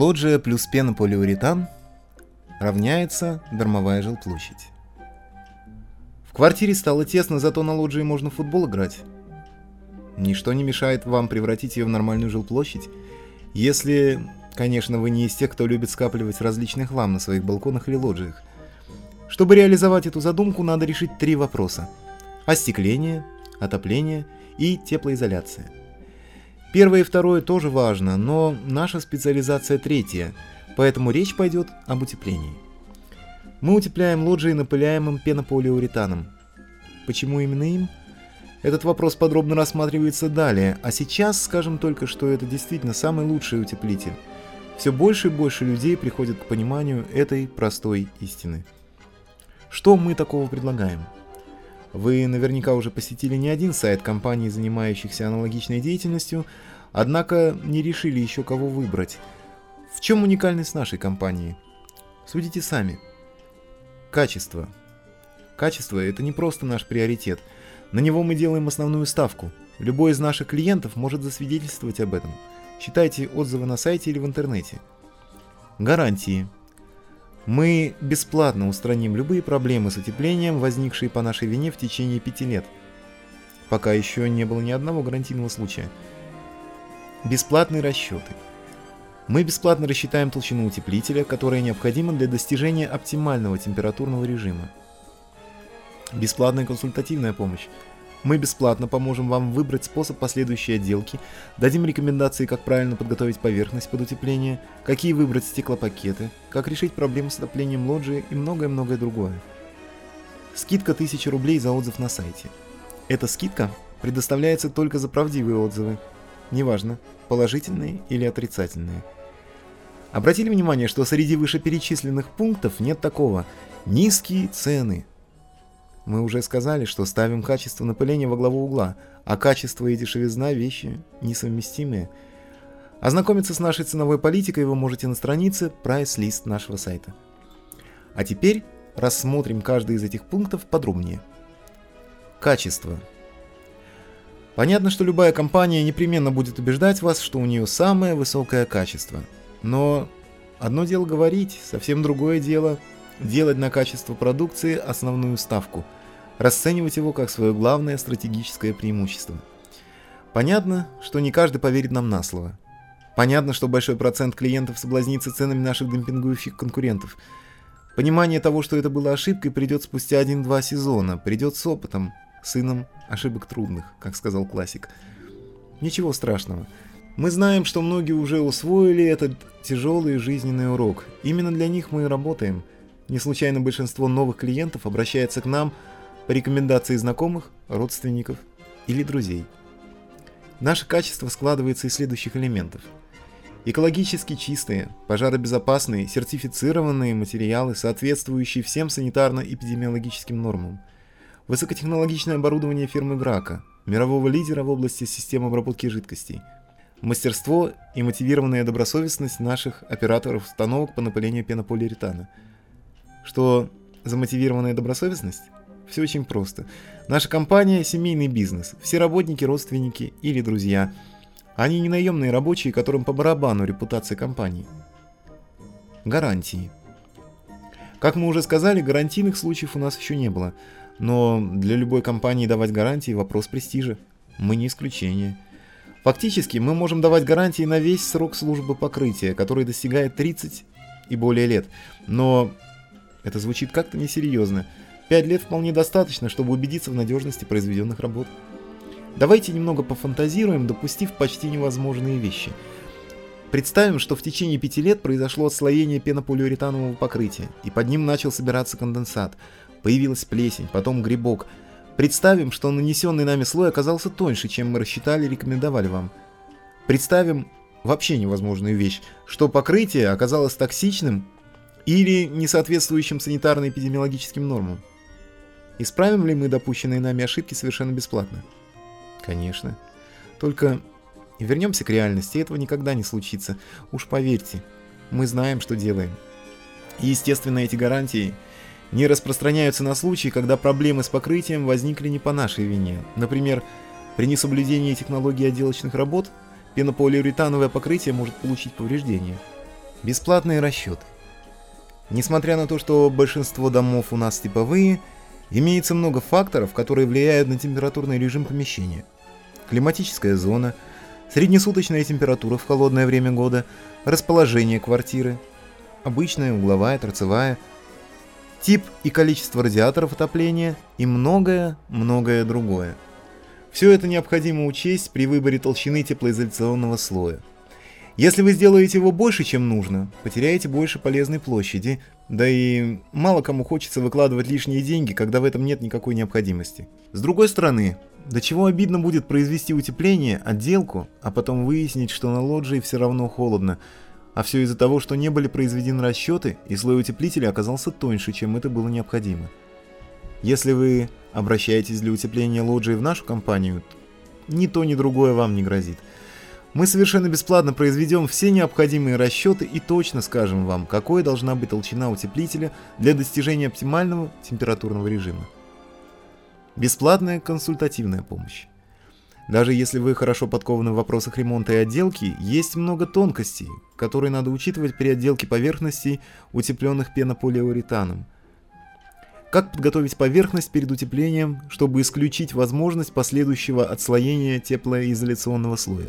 Лоджия плюс пенополиуретан равняется дармовая жилплощадь. В квартире стало тесно, зато на лоджии можно в футбол играть. Ничто не мешает вам превратить ее в нормальную жилплощадь, если, конечно, вы не из тех, кто любит скапливать различный хлам на своих балконах или лоджиях. Чтобы реализовать эту задумку, надо решить три вопроса. Остекление, отопление и теплоизоляция. Первое и второе тоже важно, но наша специализация третья, поэтому речь пойдет об утеплении. Мы утепляем лоджии напыляемым пенополиуретаном. Почему именно им? Этот вопрос подробно рассматривается далее, а сейчас скажем только, что это действительно самый лучший утеплитель. Все больше и больше людей приходят к пониманию этой простой истины. Что мы такого предлагаем? Вы наверняка уже посетили не один сайт компаний, занимающихся аналогичной деятельностью, однако не решили еще кого выбрать. В чем уникальность нашей компании? Судите сами. Качество. Качество – это не просто наш приоритет. На него мы делаем основную ставку. Любой из наших клиентов может засвидетельствовать об этом. Читайте отзывы на сайте или в интернете. Гарантии. Мы бесплатно устраним любые проблемы с утеплением, возникшие по нашей вине в течение пяти лет. Пока еще не было ни одного гарантийного случая. Бесплатные расчеты. Мы бесплатно рассчитаем толщину утеплителя, которая необходима для достижения оптимального температурного режима. Бесплатная консультативная помощь. Мы бесплатно поможем вам выбрать способ последующей отделки, дадим рекомендации, как правильно подготовить поверхность под утепление, какие выбрать стеклопакеты, как решить проблему с отоплением лоджии и многое-многое другое. Скидка 1000 рублей за отзыв на сайте. Эта скидка предоставляется только за правдивые отзывы, неважно, положительные или отрицательные. Обратили внимание, что среди вышеперечисленных пунктов нет такого «низкие цены», мы уже сказали, что ставим качество напыления во главу угла, а качество и дешевизна – вещи несовместимые. Ознакомиться с нашей ценовой политикой вы можете на странице прайс-лист нашего сайта. А теперь рассмотрим каждый из этих пунктов подробнее. Качество. Понятно, что любая компания непременно будет убеждать вас, что у нее самое высокое качество. Но одно дело говорить, совсем другое дело делать на качество продукции основную ставку, расценивать его как свое главное стратегическое преимущество. Понятно, что не каждый поверит нам на слово. Понятно, что большой процент клиентов соблазнится ценами наших демпингующих конкурентов. Понимание того, что это было ошибкой, придет спустя один-два сезона, придет с опытом, сыном ошибок трудных, как сказал классик. Ничего страшного. Мы знаем, что многие уже усвоили этот тяжелый жизненный урок. Именно для них мы и работаем – не случайно большинство новых клиентов обращается к нам по рекомендации знакомых, родственников или друзей. Наше качество складывается из следующих элементов. Экологически чистые, пожаробезопасные, сертифицированные материалы, соответствующие всем санитарно-эпидемиологическим нормам. Высокотехнологичное оборудование фирмы Грака, мирового лидера в области систем обработки жидкостей. Мастерство и мотивированная добросовестность наших операторов установок по напылению пенополиуретана – что замотивированная добросовестность? Все очень просто. Наша компания – семейный бизнес. Все работники, родственники или друзья. Они не наемные рабочие, которым по барабану репутация компании. Гарантии. Как мы уже сказали, гарантийных случаев у нас еще не было. Но для любой компании давать гарантии – вопрос престижа. Мы не исключение. Фактически мы можем давать гарантии на весь срок службы покрытия, который достигает 30 и более лет. Но это звучит как-то несерьезно. Пять лет вполне достаточно, чтобы убедиться в надежности произведенных работ. Давайте немного пофантазируем, допустив почти невозможные вещи. Представим, что в течение пяти лет произошло отслоение пенополиуретанового покрытия, и под ним начал собираться конденсат. Появилась плесень, потом грибок. Представим, что нанесенный нами слой оказался тоньше, чем мы рассчитали и рекомендовали вам. Представим вообще невозможную вещь, что покрытие оказалось токсичным или несоответствующим санитарно-эпидемиологическим нормам. Исправим ли мы допущенные нами ошибки совершенно бесплатно? Конечно. Только вернемся к реальности, этого никогда не случится. Уж поверьте, мы знаем, что делаем. И, естественно, эти гарантии не распространяются на случаи, когда проблемы с покрытием возникли не по нашей вине. Например, при несоблюдении технологии отделочных работ пенополиуретановое покрытие может получить повреждения. Бесплатные расчеты. Несмотря на то, что большинство домов у нас типовые, имеется много факторов, которые влияют на температурный режим помещения. Климатическая зона, среднесуточная температура в холодное время года, расположение квартиры, обычная, угловая, торцевая, тип и количество радиаторов отопления и многое-многое другое. Все это необходимо учесть при выборе толщины теплоизоляционного слоя. Если вы сделаете его больше, чем нужно, потеряете больше полезной площади, да и мало кому хочется выкладывать лишние деньги, когда в этом нет никакой необходимости. С другой стороны, до чего обидно будет произвести утепление, отделку, а потом выяснить, что на лоджии все равно холодно, а все из-за того, что не были произведены расчеты, и слой утеплителя оказался тоньше, чем это было необходимо. Если вы обращаетесь для утепления лоджии в нашу компанию, ни то, ни другое вам не грозит – мы совершенно бесплатно произведем все необходимые расчеты и точно скажем вам, какой должна быть толщина утеплителя для достижения оптимального температурного режима. Бесплатная консультативная помощь. Даже если вы хорошо подкованы в вопросах ремонта и отделки, есть много тонкостей, которые надо учитывать при отделке поверхностей, утепленных пенополиуретаном. Как подготовить поверхность перед утеплением, чтобы исключить возможность последующего отслоения теплоизоляционного слоя?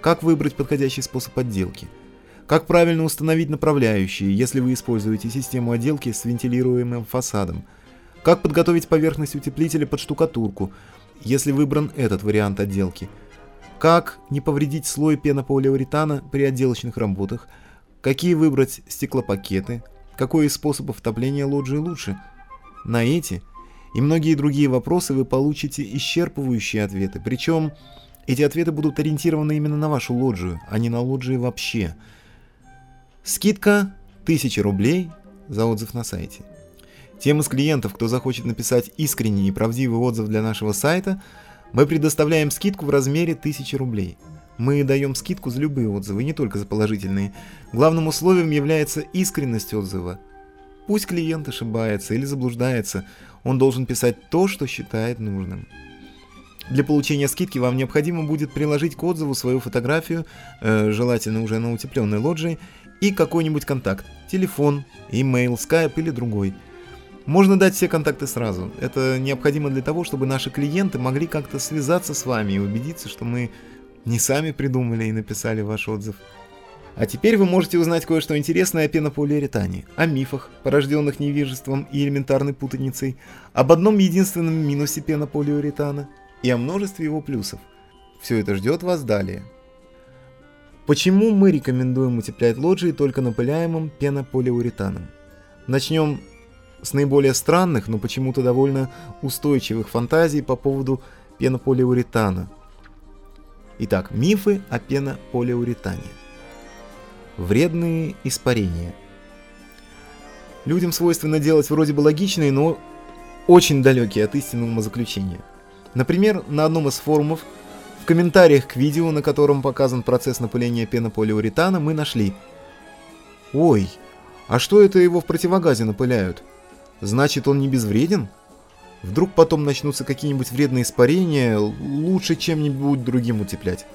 Как выбрать подходящий способ отделки? Как правильно установить направляющие, если вы используете систему отделки с вентилируемым фасадом? Как подготовить поверхность утеплителя под штукатурку, если выбран этот вариант отделки? Как не повредить слой пенополиуретана при отделочных работах? Какие выбрать стеклопакеты? Какой из способов топления лоджии лучше? На эти и многие другие вопросы вы получите исчерпывающие ответы, причем эти ответы будут ориентированы именно на вашу лоджию, а не на лоджии вообще. Скидка 1000 рублей за отзыв на сайте. Тем из клиентов, кто захочет написать искренний и правдивый отзыв для нашего сайта, мы предоставляем скидку в размере 1000 рублей. Мы даем скидку за любые отзывы, не только за положительные. Главным условием является искренность отзыва. Пусть клиент ошибается или заблуждается, он должен писать то, что считает нужным. Для получения скидки вам необходимо будет приложить к отзыву свою фотографию, э, желательно уже на утепленной лоджии, и какой-нибудь контакт, телефон, имейл, скайп или другой. Можно дать все контакты сразу. Это необходимо для того, чтобы наши клиенты могли как-то связаться с вами и убедиться, что мы не сами придумали и написали ваш отзыв. А теперь вы можете узнать кое-что интересное о пенополиуретане, о мифах, порожденных невежеством и элементарной путаницей, об одном единственном минусе пенополиуретана – и о множестве его плюсов. Все это ждет вас далее. Почему мы рекомендуем утеплять лоджии только напыляемым пенополиуретаном? Начнем с наиболее странных, но почему-то довольно устойчивых фантазий по поводу пенополиуретана. Итак, мифы о пенополиуретане. Вредные испарения. Людям свойственно делать вроде бы логичные, но очень далекие от истинного умозаключения – Например, на одном из форумов в комментариях к видео, на котором показан процесс напыления пенополиуретана, мы нашли «Ой, а что это его в противогазе напыляют? Значит, он не безвреден? Вдруг потом начнутся какие-нибудь вредные испарения, лучше чем-нибудь другим утеплять?»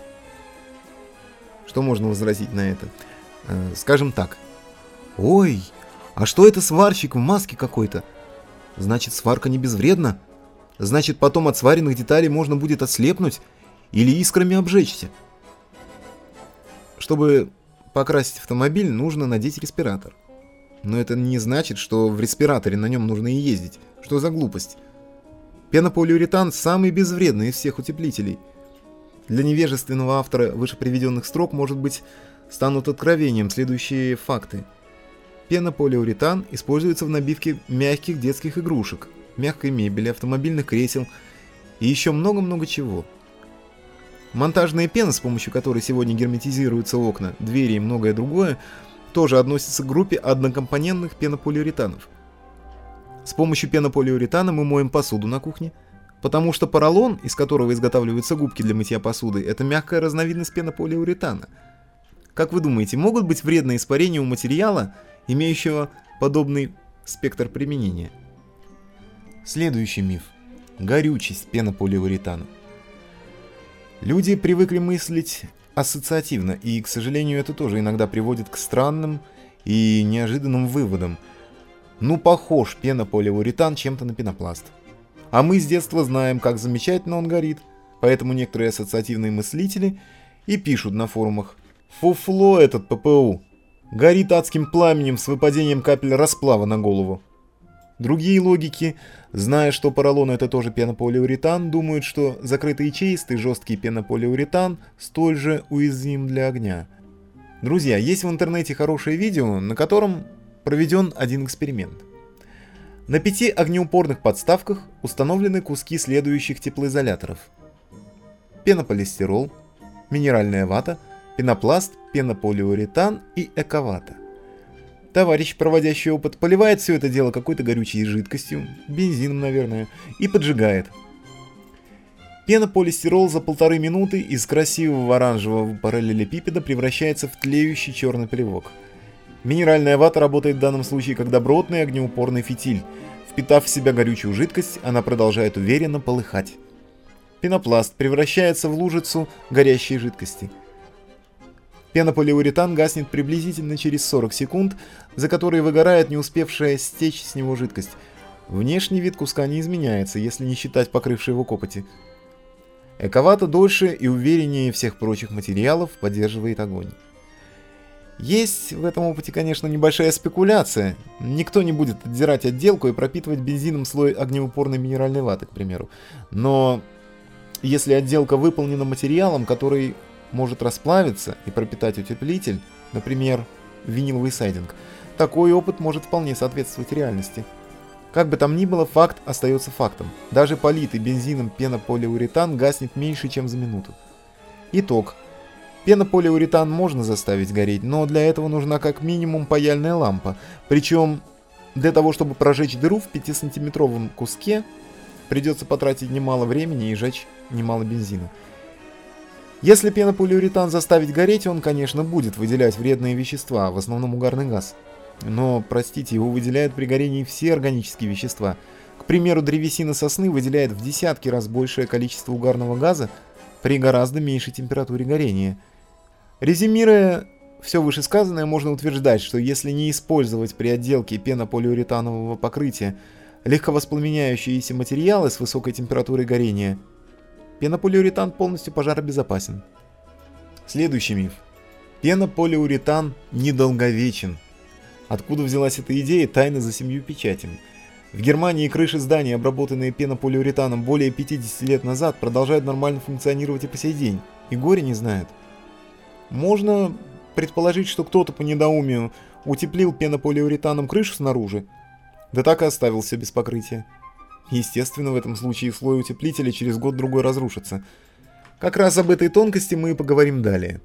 Что можно возразить на это? Э, скажем так. «Ой, а что это сварщик в маске какой-то? Значит, сварка не безвредна?» Значит, потом от сваренных деталей можно будет ослепнуть или искрами обжечься. Чтобы покрасить автомобиль, нужно надеть респиратор. Но это не значит, что в респираторе на нем нужно и ездить. Что за глупость? Пенополиуретан самый безвредный из всех утеплителей. Для невежественного автора вышеприведенных строк, может быть, станут откровением следующие факты. Пенополиуретан используется в набивке мягких детских игрушек – мягкой мебели, автомобильных кресел и еще много-много чего. Монтажная пена, с помощью которой сегодня герметизируются окна, двери и многое другое, тоже относится к группе однокомпонентных пенополиуретанов. С помощью пенополиуретана мы моем посуду на кухне, потому что поролон, из которого изготавливаются губки для мытья посуды, это мягкая разновидность пенополиуретана. Как вы думаете, могут быть вредные испарения у материала, имеющего подобный спектр применения? Следующий миф. Горючесть пенополиуретана. Люди привыкли мыслить ассоциативно, и, к сожалению, это тоже иногда приводит к странным и неожиданным выводам. Ну, похож пенополиуретан чем-то на пенопласт. А мы с детства знаем, как замечательно он горит, поэтому некоторые ассоциативные мыслители и пишут на форумах «Фуфло этот ППУ! Горит адским пламенем с выпадением капель расплава на голову!» Другие логики, зная, что поролон это тоже пенополиуретан, думают, что закрытый чистый жесткий пенополиуретан столь же уязвим для огня. Друзья, есть в интернете хорошее видео, на котором проведен один эксперимент. На пяти огнеупорных подставках установлены куски следующих теплоизоляторов. Пенополистирол, минеральная вата, пенопласт, пенополиуретан и эковата. Товарищ, проводящий опыт, поливает все это дело какой-то горючей жидкостью, бензином, наверное, и поджигает. Пенополистирол за полторы минуты из красивого оранжевого параллелепипеда превращается в тлеющий черный плевок. Минеральная вата работает в данном случае как добротный огнеупорный фитиль. Впитав в себя горючую жидкость, она продолжает уверенно полыхать. Пенопласт превращается в лужицу горящей жидкости – Пенополиуретан гаснет приблизительно через 40 секунд, за которые выгорает не успевшая стечь с него жидкость. Внешний вид куска не изменяется, если не считать покрывшей его копоти. Эковато дольше и увереннее всех прочих материалов поддерживает огонь. Есть в этом опыте, конечно, небольшая спекуляция. Никто не будет отдирать отделку и пропитывать бензином слой огнеупорной минеральной ваты, к примеру. Но если отделка выполнена материалом, который может расплавиться и пропитать утеплитель, например, виниловый сайдинг, такой опыт может вполне соответствовать реальности. Как бы там ни было, факт остается фактом. Даже политый бензином пенополиуретан гаснет меньше, чем за минуту. Итог. Пенополиуретан можно заставить гореть, но для этого нужна как минимум паяльная лампа. Причем для того, чтобы прожечь дыру в 5-сантиметровом куске, придется потратить немало времени и жечь немало бензина. Если пенополиуретан заставить гореть, он, конечно, будет выделять вредные вещества, в основном угарный газ. Но, простите, его выделяют при горении все органические вещества. К примеру, древесина сосны выделяет в десятки раз большее количество угарного газа при гораздо меньшей температуре горения. Резюмируя все вышесказанное, можно утверждать, что если не использовать при отделке пенополиуретанового покрытия легковоспламеняющиеся материалы с высокой температурой горения – Пенополиуретан полностью пожаробезопасен. Следующий миф. Пенополиуретан недолговечен. Откуда взялась эта идея, тайна за семью печатями. В Германии крыши зданий, обработанные пенополиуретаном более 50 лет назад, продолжают нормально функционировать и по сей день. И горе не знают. Можно предположить, что кто-то по недоумию утеплил пенополиуретаном крышу снаружи, да так и оставил все без покрытия. Естественно, в этом случае слой утеплителя через год-другой разрушится. Как раз об этой тонкости мы и поговорим далее.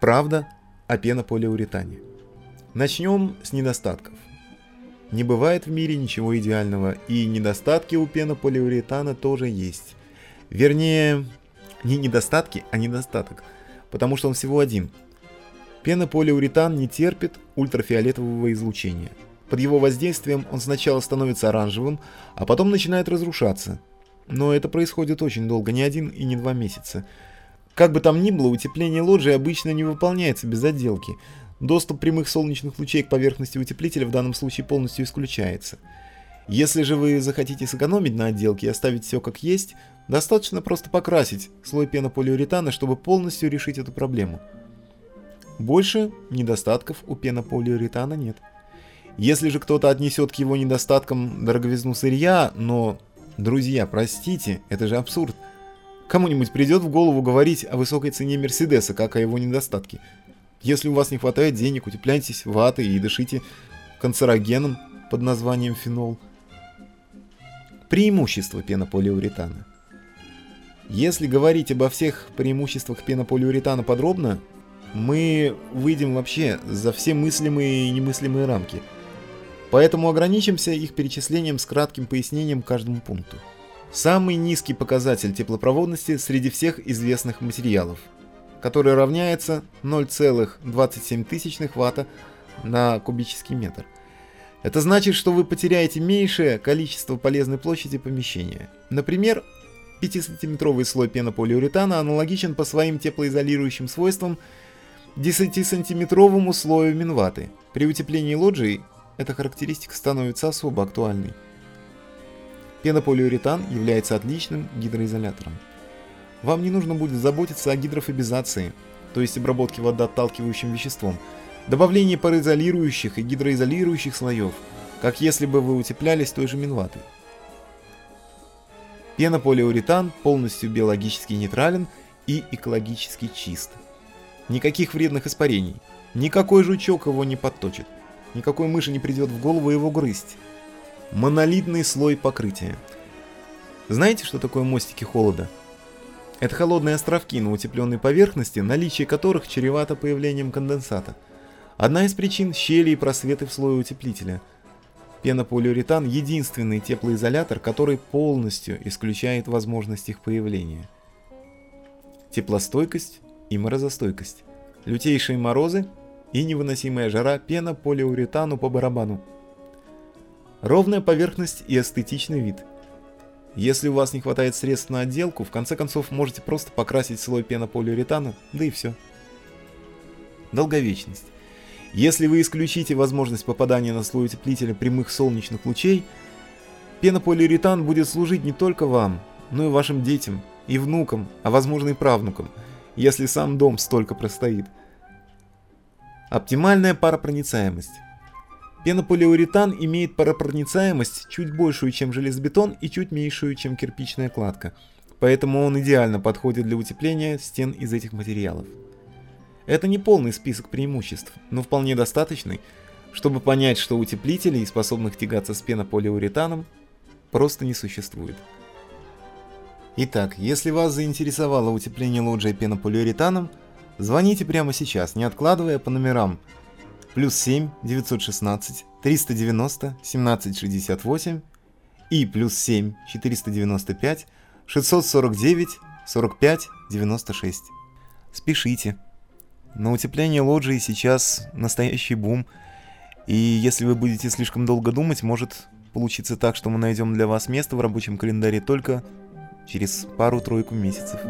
Правда о пенополиуретане. Начнем с недостатков. Не бывает в мире ничего идеального, и недостатки у пенополиуретана тоже есть. Вернее, не недостатки, а недостаток, потому что он всего один. Пенополиуретан не терпит ультрафиолетового излучения – под его воздействием он сначала становится оранжевым, а потом начинает разрушаться. Но это происходит очень долго, не один и не два месяца. Как бы там ни было, утепление лоджии обычно не выполняется без отделки. Доступ прямых солнечных лучей к поверхности утеплителя в данном случае полностью исключается. Если же вы захотите сэкономить на отделке и оставить все как есть, достаточно просто покрасить слой пенополиуретана, чтобы полностью решить эту проблему. Больше недостатков у пенополиуретана нет. Если же кто-то отнесет к его недостаткам дороговизну сырья, но... Друзья, простите, это же абсурд. Кому-нибудь придет в голову говорить о высокой цене Мерседеса, как о его недостатке. Если у вас не хватает денег, утепляйтесь ватой и дышите канцерогеном под названием фенол. Преимущества пенополиуретана. Если говорить обо всех преимуществах пенополиуретана подробно, мы выйдем вообще за все мыслимые и немыслимые рамки – Поэтому ограничимся их перечислением с кратким пояснением каждому пункту. Самый низкий показатель теплопроводности среди всех известных материалов, который равняется 0,27 Ватта на кубический метр. Это значит, что вы потеряете меньшее количество полезной площади помещения. Например, 5-сантиметровый слой пенополиуретана аналогичен по своим теплоизолирующим свойствам 10-сантиметровому слою минваты. При утеплении лоджии эта характеристика становится особо актуальной. Пенополиуретан является отличным гидроизолятором. Вам не нужно будет заботиться о гидрофобизации, то есть обработке водоотталкивающим веществом, добавлении пароизолирующих и гидроизолирующих слоев, как если бы вы утеплялись той же минватой. Пенополиуретан полностью биологически нейтрален и экологически чист. Никаких вредных испарений, никакой жучок его не подточит, никакой мыши не придет в голову его грызть. Монолитный слой покрытия. Знаете, что такое мостики холода? Это холодные островки на утепленной поверхности, наличие которых чревато появлением конденсата. Одна из причин – щели и просветы в слое утеплителя. Пенополиуретан – единственный теплоизолятор, который полностью исключает возможность их появления. Теплостойкость и морозостойкость. Лютейшие морозы и невыносимая жара пенополиуретану по барабану. Ровная поверхность и эстетичный вид. Если у вас не хватает средств на отделку, в конце концов можете просто покрасить слой пенополиуретана, да и все. Долговечность. Если вы исключите возможность попадания на слой утеплителя прямых солнечных лучей, пенополиуретан будет служить не только вам, но и вашим детям, и внукам, а возможно и правнукам, если сам дом столько простоит. Оптимальная паропроницаемость. Пенополиуретан имеет паропроницаемость чуть большую, чем железобетон и чуть меньшую, чем кирпичная кладка, поэтому он идеально подходит для утепления стен из этих материалов. Это не полный список преимуществ, но вполне достаточный, чтобы понять, что утеплителей, способных тягаться с пенополиуретаном, просто не существует. Итак, если вас заинтересовало утепление лоджии пенополиуретаном, звоните прямо сейчас, не откладывая по номерам плюс 7 916 390 1768 и плюс 7 495 649 45 96. Спешите. На утепление лоджии сейчас настоящий бум, и если вы будете слишком долго думать, может получиться так, что мы найдем для вас место в рабочем календаре только через пару-тройку месяцев.